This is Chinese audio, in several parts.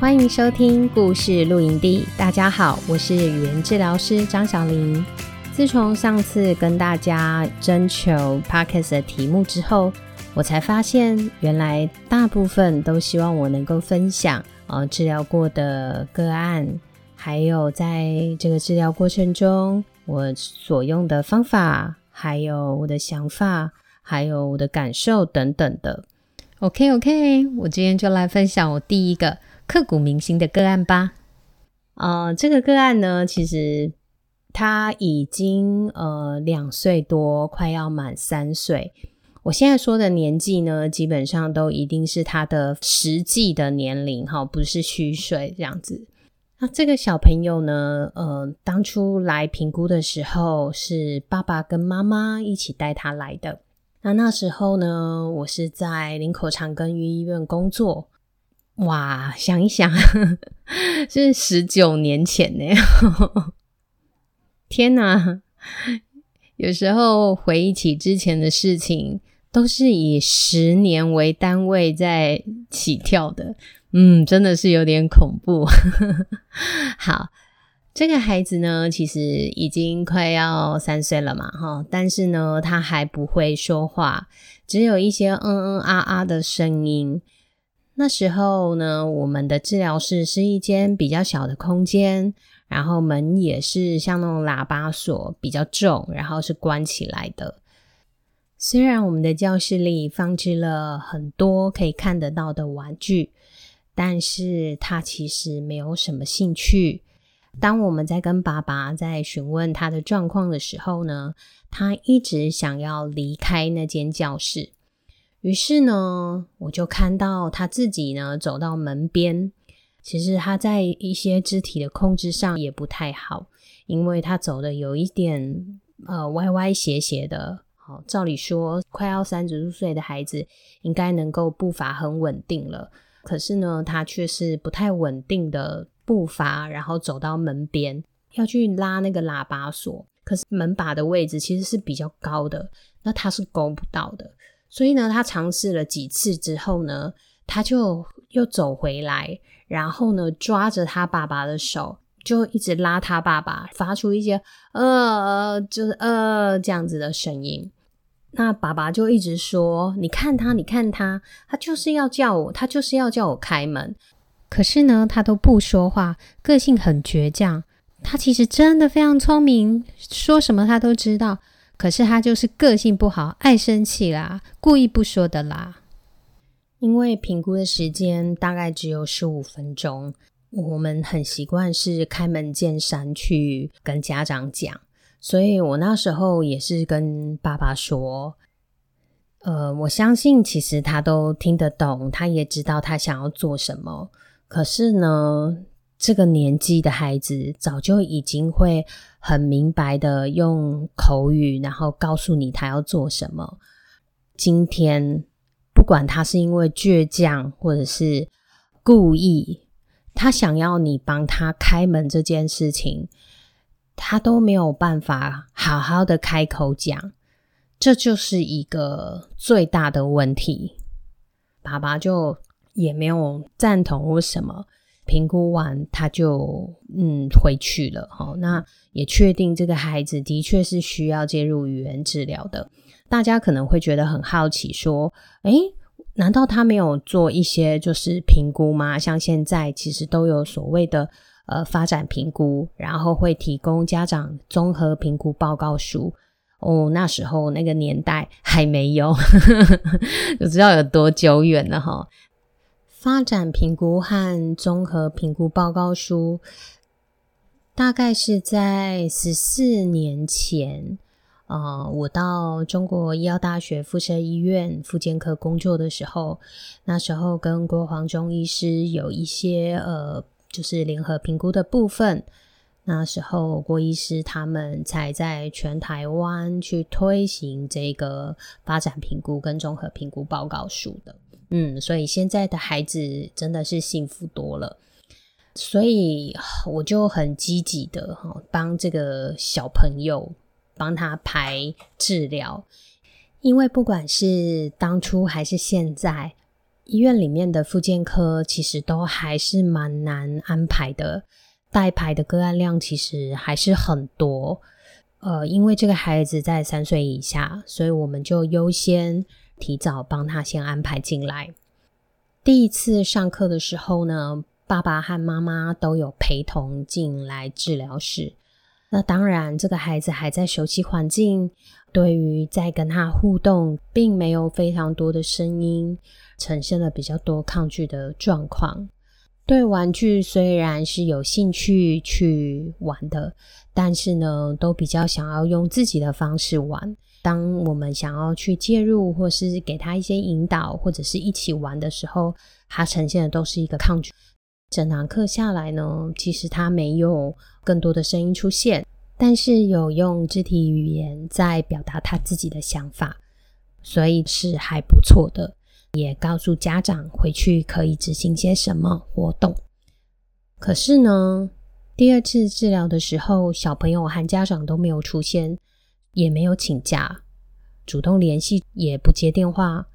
欢迎收听故事露营地。大家好，我是语言治疗师张小玲。自从上次跟大家征求 Podcast 的题目之后，我才发现，原来大部分都希望我能够分享呃治疗过的个案，还有在这个治疗过程中我所用的方法，还有我的想法，还有我的感受等等的。OK OK，我今天就来分享我第一个。刻骨铭心的个案吧。呃，这个个案呢，其实他已经呃两岁多，快要满三岁。我现在说的年纪呢，基本上都一定是他的实际的年龄哈，不是虚岁这样子。那这个小朋友呢，呃，当初来评估的时候，是爸爸跟妈妈一起带他来的。那那时候呢，我是在林口长庚医院工作。哇，想一想，是十九年前呢！天哪，有时候回忆起之前的事情，都是以十年为单位在起跳的。嗯，真的是有点恐怖。好，这个孩子呢，其实已经快要三岁了嘛，哈，但是呢，他还不会说话，只有一些嗯嗯啊啊的声音。那时候呢，我们的治疗室是一间比较小的空间，然后门也是像那种喇叭锁，比较重，然后是关起来的。虽然我们的教室里放置了很多可以看得到的玩具，但是他其实没有什么兴趣。当我们在跟爸爸在询问他的状况的时候呢，他一直想要离开那间教室。于是呢，我就看到他自己呢走到门边。其实他在一些肢体的控制上也不太好，因为他走的有一点呃歪歪斜斜的。好，照理说快要三十岁的孩子应该能够步伐很稳定了，可是呢，他却是不太稳定的步伐，然后走到门边要去拉那个喇叭锁，可是门把的位置其实是比较高的，那他是勾不到的。所以呢，他尝试了几次之后呢，他就又走回来，然后呢，抓着他爸爸的手，就一直拉他爸爸，发出一些呃，就是呃这样子的声音。那爸爸就一直说：“你看他，你看他，他就是要叫我，他就是要叫我开门。可是呢，他都不说话，个性很倔强。他其实真的非常聪明，说什么他都知道。”可是他就是个性不好，爱生气啦，故意不说的啦。因为评估的时间大概只有十五分钟，我们很习惯是开门见山去跟家长讲，所以我那时候也是跟爸爸说，呃，我相信其实他都听得懂，他也知道他想要做什么。可是呢，这个年纪的孩子早就已经会很明白的用口语，然后告诉你他要做什么。今天不管他是因为倔强或者是故意，他想要你帮他开门这件事情，他都没有办法好好的开口讲，这就是一个最大的问题。爸爸就也没有赞同或什么。评估完，他就嗯回去了。好，那也确定这个孩子的确是需要介入语言治疗的。大家可能会觉得很好奇，说：诶，难道他没有做一些就是评估吗？像现在其实都有所谓的呃发展评估，然后会提供家长综合评估报告书。哦，那时候那个年代还没有，就知道有多久远了哈。发展评估和综合评估报告书，大概是在十四年前，呃，我到中国医药大学附设医院复健科工作的时候，那时候跟郭黄忠医师有一些呃，就是联合评估的部分。那时候郭医师他们才在全台湾去推行这个发展评估跟综合评估报告书的。嗯，所以现在的孩子真的是幸福多了。所以我就很积极的哈，帮这个小朋友。帮他排治疗，因为不管是当初还是现在，医院里面的复健科其实都还是蛮难安排的，待排的个案量其实还是很多。呃，因为这个孩子在三岁以下，所以我们就优先提早帮他先安排进来。第一次上课的时候呢，爸爸和妈妈都有陪同进来治疗室。那当然，这个孩子还在熟悉环境，对于在跟他互动，并没有非常多的声音，呈现了比较多抗拒的状况。对玩具虽然是有兴趣去玩的，但是呢，都比较想要用自己的方式玩。当我们想要去介入，或是给他一些引导，或者是一起玩的时候，他呈现的都是一个抗拒。整堂课下来呢，其实他没有更多的声音出现，但是有用肢体语言在表达他自己的想法，所以是还不错的。也告诉家长回去可以执行些什么活动。可是呢，第二次治疗的时候，小朋友和家长都没有出现，也没有请假，主动联系也不接电话。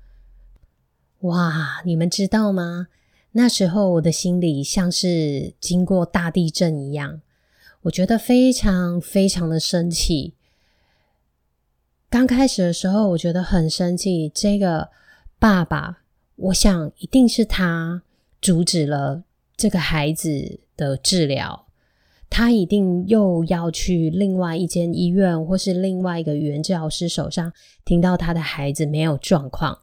哇，你们知道吗？那时候我的心里像是经过大地震一样，我觉得非常非常的生气。刚开始的时候，我觉得很生气。这个爸爸，我想一定是他阻止了这个孩子的治疗，他一定又要去另外一间医院或是另外一个语言治疗师手上，听到他的孩子没有状况，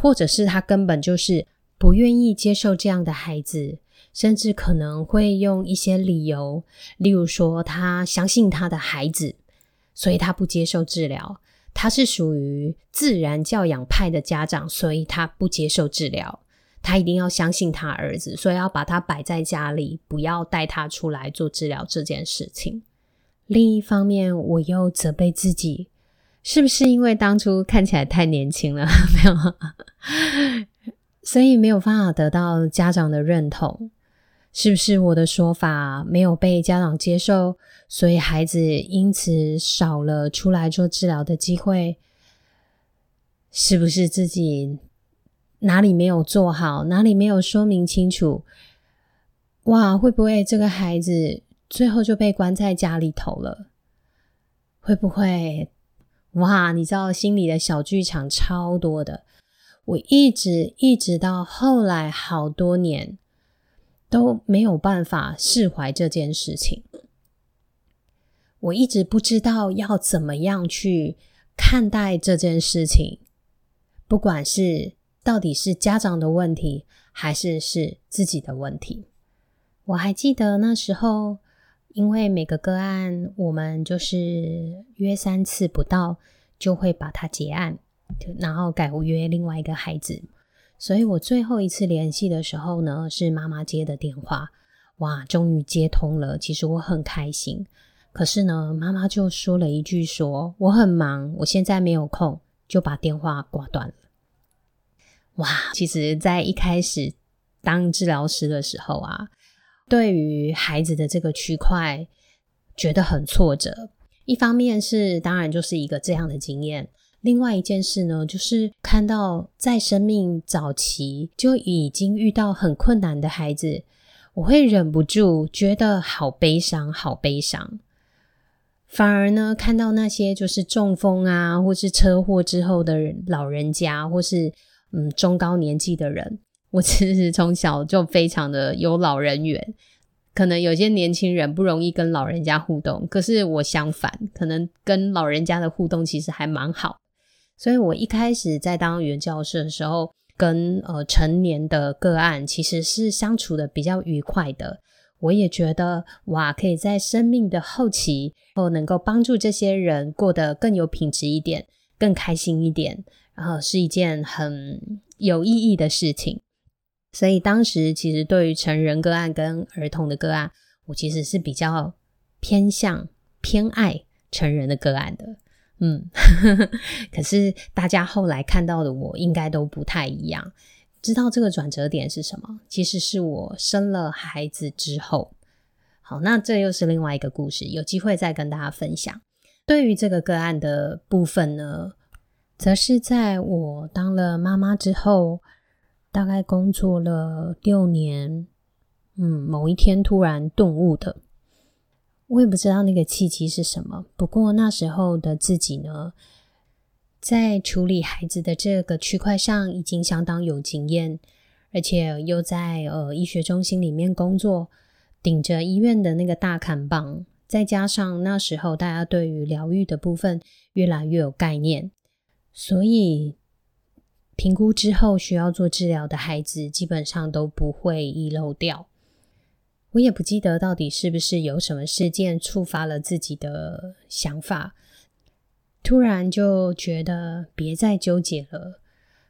或者是他根本就是。不愿意接受这样的孩子，甚至可能会用一些理由，例如说他相信他的孩子，所以他不接受治疗。他是属于自然教养派的家长，所以他不接受治疗。他一定要相信他儿子，所以要把他摆在家里，不要带他出来做治疗这件事情。另一方面，我又责备自己，是不是因为当初看起来太年轻了？没有。所以没有办法得到家长的认同，是不是我的说法没有被家长接受，所以孩子因此少了出来做治疗的机会？是不是自己哪里没有做好，哪里没有说明清楚？哇，会不会这个孩子最后就被关在家里头了？会不会？哇，你知道心里的小剧场超多的。我一直一直到后来好多年都没有办法释怀这件事情。我一直不知道要怎么样去看待这件事情，不管是到底是家长的问题，还是是自己的问题。我还记得那时候，因为每个个案我们就是约三次不到，就会把它结案。然后改约另外一个孩子，所以我最后一次联系的时候呢，是妈妈接的电话。哇，终于接通了，其实我很开心。可是呢，妈妈就说了一句说：“我很忙，我现在没有空。”就把电话挂断了。哇，其实，在一开始当治疗师的时候啊，对于孩子的这个区块觉得很挫折。一方面是当然就是一个这样的经验。另外一件事呢，就是看到在生命早期就已经遇到很困难的孩子，我会忍不住觉得好悲伤，好悲伤。反而呢，看到那些就是中风啊，或是车祸之后的老人家，或是嗯中高年纪的人，我其实从小就非常的有老人缘。可能有些年轻人不容易跟老人家互动，可是我相反，可能跟老人家的互动其实还蛮好。所以我一开始在当语言教师的时候，跟呃成年的个案其实是相处的比较愉快的。我也觉得哇，可以在生命的后期后能够帮助这些人过得更有品质一点，更开心一点，然后是一件很有意义的事情。所以当时其实对于成人个案跟儿童的个案，我其实是比较偏向偏爱成人的个案的。嗯，可是大家后来看到的我应该都不太一样。知道这个转折点是什么？其实是我生了孩子之后。好，那这又是另外一个故事，有机会再跟大家分享。对于这个个案的部分呢，则是在我当了妈妈之后，大概工作了六年，嗯，某一天突然顿悟的。我也不知道那个契机是什么，不过那时候的自己呢，在处理孩子的这个区块上已经相当有经验，而且又在呃医学中心里面工作，顶着医院的那个大砍棒，再加上那时候大家对于疗愈的部分越来越有概念，所以评估之后需要做治疗的孩子基本上都不会遗漏掉。我也不记得到底是不是有什么事件触发了自己的想法，突然就觉得别再纠结了，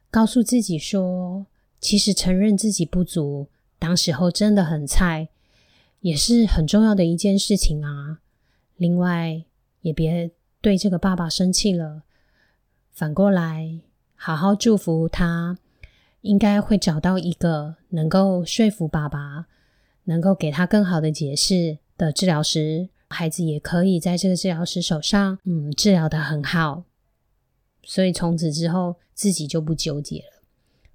告诉自己说，其实承认自己不足，当时候真的很菜，也是很重要的一件事情啊。另外，也别对这个爸爸生气了，反过来好好祝福他，应该会找到一个能够说服爸爸。能够给他更好的解释的治疗师，孩子也可以在这个治疗师手上，嗯，治疗的很好。所以从此之后，自己就不纠结了。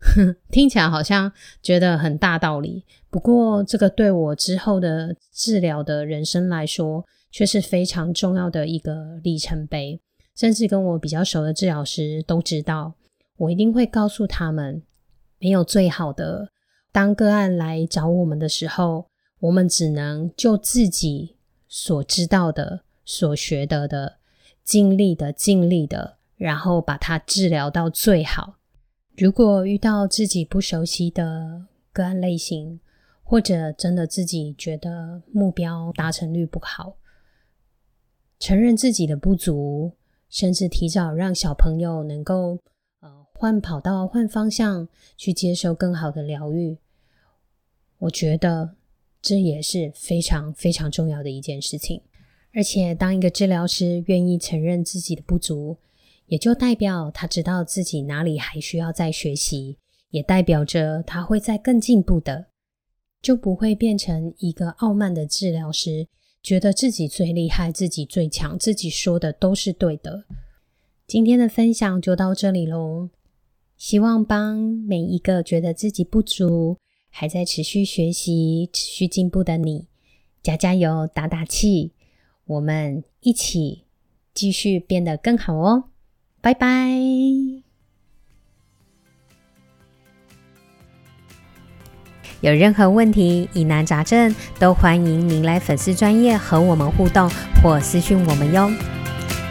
哼，听起来好像觉得很大道理，不过这个对我之后的治疗的人生来说，却是非常重要的一个里程碑。甚至跟我比较熟的治疗师都知道，我一定会告诉他们，没有最好的。当个案来找我们的时候，我们只能就自己所知道的、所学得的、尽力的、尽力的，然后把它治疗到最好。如果遇到自己不熟悉的个案类型，或者真的自己觉得目标达成率不好，承认自己的不足，甚至提早让小朋友能够。换跑道，换方向，去接受更好的疗愈。我觉得这也是非常非常重要的一件事情。而且，当一个治疗师愿意承认自己的不足，也就代表他知道自己哪里还需要再学习，也代表着他会再更进步的，就不会变成一个傲慢的治疗师，觉得自己最厉害，自己最强，自己说的都是对的。今天的分享就到这里喽。希望帮每一个觉得自己不足、还在持续学习、持续进步的你加加油、打打气，我们一起继续变得更好哦！拜拜！有任何问题、疑难杂症，都欢迎您来粉丝专业和我们互动或私讯我们哟。